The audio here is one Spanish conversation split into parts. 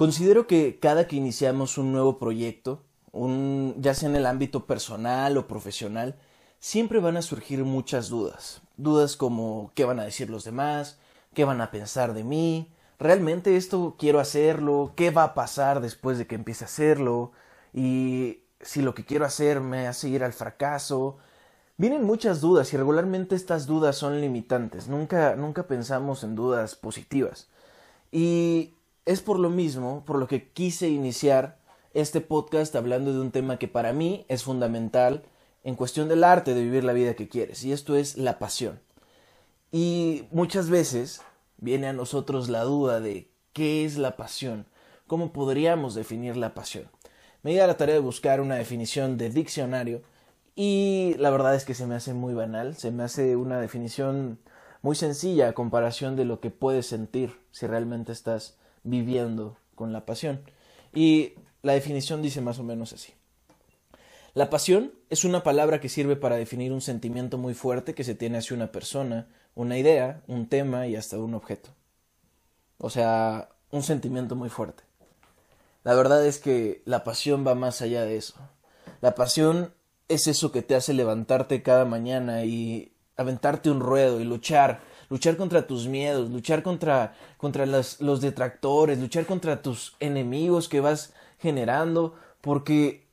Considero que cada que iniciamos un nuevo proyecto, un, ya sea en el ámbito personal o profesional, siempre van a surgir muchas dudas. Dudas como qué van a decir los demás, qué van a pensar de mí, realmente esto quiero hacerlo, qué va a pasar después de que empiece a hacerlo, y si lo que quiero hacer me hace ir al fracaso. Vienen muchas dudas y regularmente estas dudas son limitantes. Nunca, nunca pensamos en dudas positivas. Y es por lo mismo, por lo que quise iniciar este podcast hablando de un tema que para mí es fundamental en cuestión del arte de vivir la vida que quieres, y esto es la pasión. Y muchas veces viene a nosotros la duda de qué es la pasión, cómo podríamos definir la pasión. Me di a la tarea de buscar una definición de diccionario y la verdad es que se me hace muy banal, se me hace una definición muy sencilla a comparación de lo que puedes sentir si realmente estás viviendo con la pasión. Y la definición dice más o menos así. La pasión es una palabra que sirve para definir un sentimiento muy fuerte que se tiene hacia una persona, una idea, un tema y hasta un objeto. O sea, un sentimiento muy fuerte. La verdad es que la pasión va más allá de eso. La pasión es eso que te hace levantarte cada mañana y aventarte un ruedo y luchar, luchar contra tus miedos, luchar contra, contra los, los detractores, luchar contra tus enemigos que vas generando, porque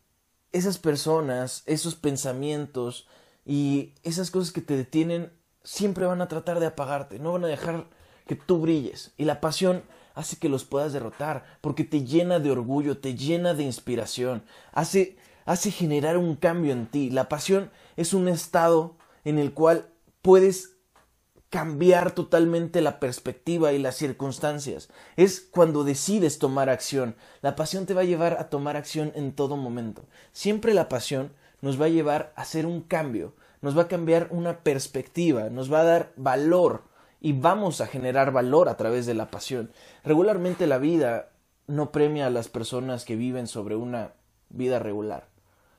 esas personas, esos pensamientos y esas cosas que te detienen siempre van a tratar de apagarte, no van a dejar que tú brilles. Y la pasión hace que los puedas derrotar, porque te llena de orgullo, te llena de inspiración, hace, hace generar un cambio en ti. La pasión es un estado en el cual puedes cambiar totalmente la perspectiva y las circunstancias. Es cuando decides tomar acción. La pasión te va a llevar a tomar acción en todo momento. Siempre la pasión nos va a llevar a hacer un cambio, nos va a cambiar una perspectiva, nos va a dar valor y vamos a generar valor a través de la pasión. Regularmente la vida no premia a las personas que viven sobre una vida regular.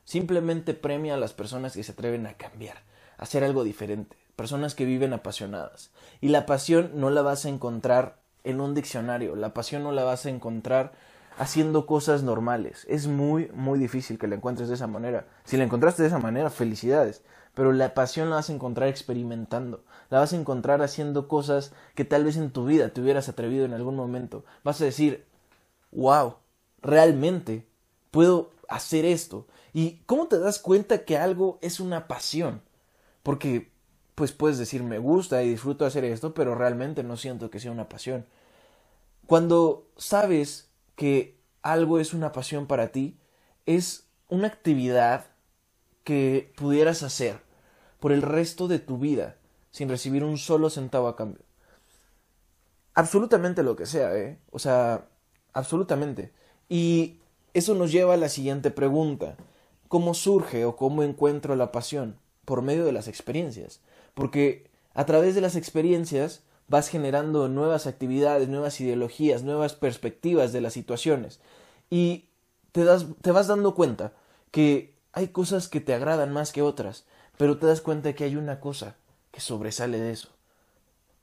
Simplemente premia a las personas que se atreven a cambiar, a hacer algo diferente personas que viven apasionadas. Y la pasión no la vas a encontrar en un diccionario, la pasión no la vas a encontrar haciendo cosas normales. Es muy, muy difícil que la encuentres de esa manera. Si la encontraste de esa manera, felicidades. Pero la pasión la vas a encontrar experimentando. La vas a encontrar haciendo cosas que tal vez en tu vida te hubieras atrevido en algún momento. Vas a decir, wow, realmente puedo hacer esto. ¿Y cómo te das cuenta que algo es una pasión? Porque pues puedes decir me gusta y disfruto hacer esto, pero realmente no siento que sea una pasión. Cuando sabes que algo es una pasión para ti, es una actividad que pudieras hacer por el resto de tu vida sin recibir un solo centavo a cambio. Absolutamente lo que sea, ¿eh? O sea, absolutamente. Y eso nos lleva a la siguiente pregunta. ¿Cómo surge o cómo encuentro la pasión? Por medio de las experiencias porque a través de las experiencias vas generando nuevas actividades, nuevas ideologías, nuevas perspectivas de las situaciones y te, das, te vas dando cuenta que hay cosas que te agradan más que otras, pero te das cuenta que hay una cosa que sobresale de eso.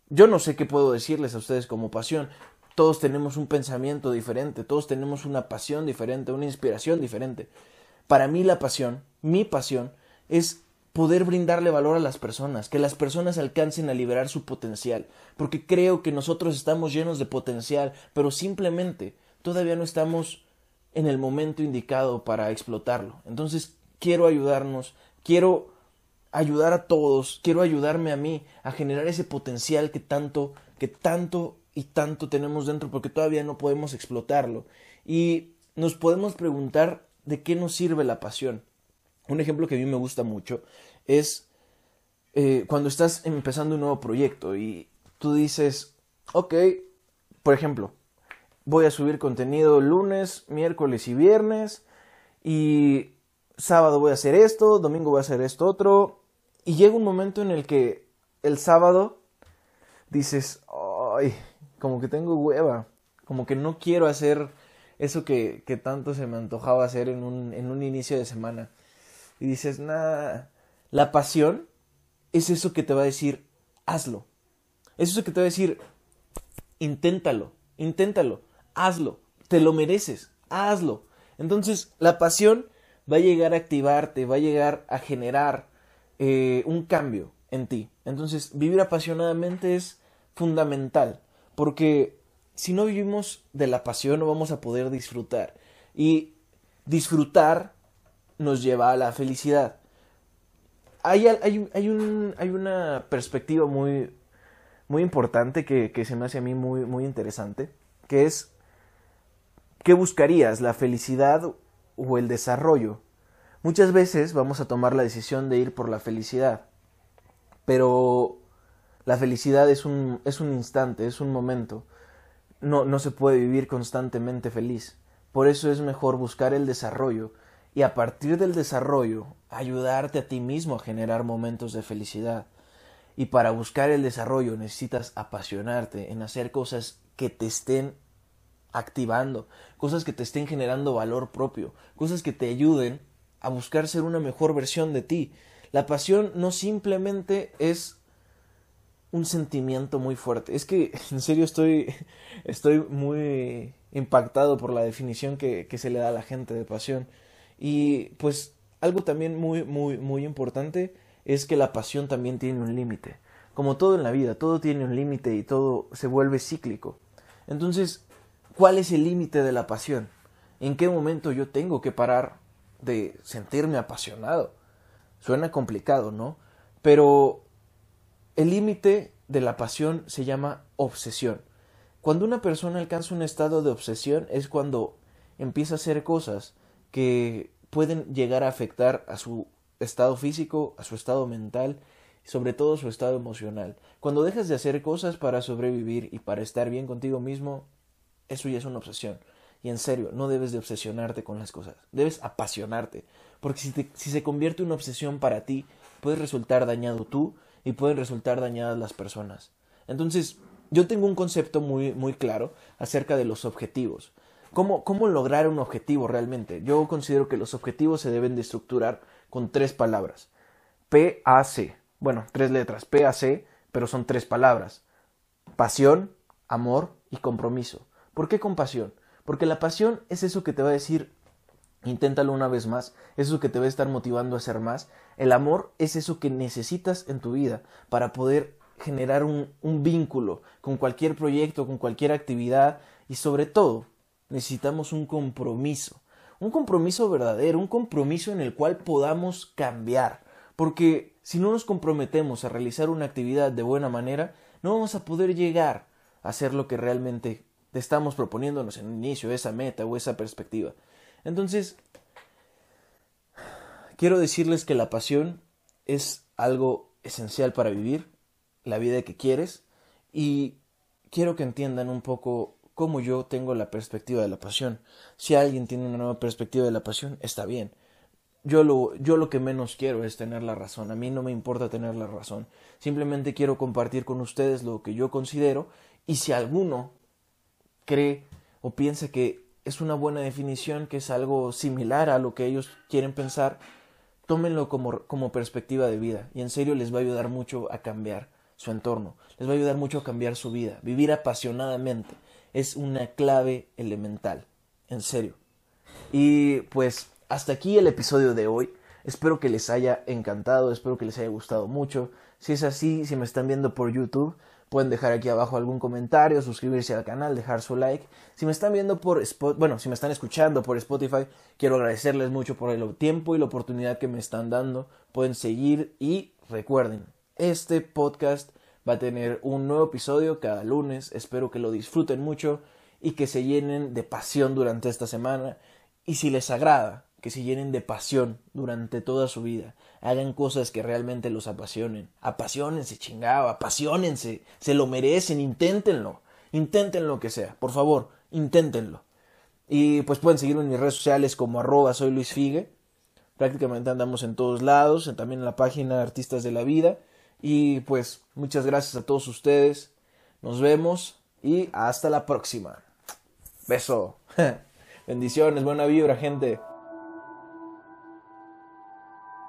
Yo no sé qué puedo decirles a ustedes como pasión. Todos tenemos un pensamiento diferente, todos tenemos una pasión diferente, una inspiración diferente. Para mí la pasión, mi pasión, es poder brindarle valor a las personas, que las personas alcancen a liberar su potencial, porque creo que nosotros estamos llenos de potencial, pero simplemente todavía no estamos en el momento indicado para explotarlo. Entonces quiero ayudarnos, quiero ayudar a todos, quiero ayudarme a mí a generar ese potencial que tanto, que tanto y tanto tenemos dentro porque todavía no podemos explotarlo. Y nos podemos preguntar de qué nos sirve la pasión. Un ejemplo que a mí me gusta mucho es eh, cuando estás empezando un nuevo proyecto y tú dices, ok, por ejemplo, voy a subir contenido lunes, miércoles y viernes y sábado voy a hacer esto, domingo voy a hacer esto otro y llega un momento en el que el sábado dices, ay, como que tengo hueva, como que no quiero hacer eso que, que tanto se me antojaba hacer en un, en un inicio de semana y dices, nada, la pasión es eso que te va a decir, hazlo. Es eso que te va a decir, inténtalo, inténtalo, hazlo. te lo mereces, hazlo. Entonces, la pasión va a llegar a activarte, va a llegar a generar eh, un cambio en ti. Entonces, vivir apasionadamente es fundamental, porque si no vivimos de la pasión no vamos a poder disfrutar. Y disfrutar nos lleva a la felicidad. Hay, hay, un, hay una perspectiva muy, muy importante que, que, se me hace a mí muy, muy interesante, que es, ¿qué buscarías? ¿La felicidad o el desarrollo? Muchas veces vamos a tomar la decisión de ir por la felicidad, pero la felicidad es un, es un instante, es un momento. No, no se puede vivir constantemente feliz. Por eso es mejor buscar el desarrollo y a partir del desarrollo ayudarte a ti mismo a generar momentos de felicidad. Y para buscar el desarrollo necesitas apasionarte en hacer cosas que te estén activando, cosas que te estén generando valor propio, cosas que te ayuden a buscar ser una mejor versión de ti. La pasión no simplemente es un sentimiento muy fuerte. Es que en serio estoy, estoy muy impactado por la definición que, que se le da a la gente de pasión. Y pues algo también muy, muy, muy importante es que la pasión también tiene un límite. Como todo en la vida, todo tiene un límite y todo se vuelve cíclico. Entonces, ¿cuál es el límite de la pasión? ¿En qué momento yo tengo que parar de sentirme apasionado. Suena complicado, ¿no? Pero el límite de la pasión se llama obsesión. Cuando una persona alcanza un estado de obsesión es cuando empieza a hacer cosas que pueden llegar a afectar a su estado físico, a su estado mental sobre todo su estado emocional. Cuando dejas de hacer cosas para sobrevivir y para estar bien contigo mismo, eso ya es una obsesión. Y en serio, no debes de obsesionarte con las cosas, debes apasionarte, porque si, si se convierte en una obsesión para ti, puedes resultar dañado tú y pueden resultar dañadas las personas. Entonces, yo tengo un concepto muy, muy claro acerca de los objetivos. ¿Cómo, ¿Cómo lograr un objetivo realmente? Yo considero que los objetivos se deben de estructurar con tres palabras. P-A-C. Bueno, tres letras. P-A-C, pero son tres palabras. Pasión, amor y compromiso. ¿Por qué compasión? Porque la pasión es eso que te va a decir, inténtalo una vez más, es eso que te va a estar motivando a hacer más. El amor es eso que necesitas en tu vida para poder generar un, un vínculo con cualquier proyecto, con cualquier actividad y sobre todo necesitamos un compromiso, un compromiso verdadero, un compromiso en el cual podamos cambiar, porque si no nos comprometemos a realizar una actividad de buena manera, no vamos a poder llegar a hacer lo que realmente estamos proponiéndonos en el inicio, esa meta o esa perspectiva. Entonces, quiero decirles que la pasión es algo esencial para vivir la vida que quieres y quiero que entiendan un poco cómo yo tengo la perspectiva de la pasión. Si alguien tiene una nueva perspectiva de la pasión, está bien. Yo lo, yo lo que menos quiero es tener la razón. A mí no me importa tener la razón. Simplemente quiero compartir con ustedes lo que yo considero y si alguno cree o piensa que es una buena definición, que es algo similar a lo que ellos quieren pensar, tómenlo como, como perspectiva de vida y en serio les va a ayudar mucho a cambiar su entorno, les va a ayudar mucho a cambiar su vida. Vivir apasionadamente es una clave elemental, en serio. Y pues hasta aquí el episodio de hoy. Espero que les haya encantado, espero que les haya gustado mucho. Si es así, si me están viendo por YouTube, Pueden dejar aquí abajo algún comentario, suscribirse al canal, dejar su like. Si me están viendo por Spotify, bueno, si me están escuchando por Spotify, quiero agradecerles mucho por el tiempo y la oportunidad que me están dando. Pueden seguir y recuerden, este podcast va a tener un nuevo episodio cada lunes. Espero que lo disfruten mucho y que se llenen de pasión durante esta semana. Y si les agrada, que se llenen de pasión durante toda su vida. Hagan cosas que realmente los apasionen. Apasionense, chingado, apasionense. Se lo merecen, inténtenlo. Intenten lo que sea. Por favor, inténtenlo. Y pues pueden seguirme en mis redes sociales como arroba soy Luis Figue. Prácticamente andamos en todos lados, también en la página Artistas de la Vida. Y pues muchas gracias a todos ustedes. Nos vemos y hasta la próxima. Beso. Bendiciones, buena vibra, gente.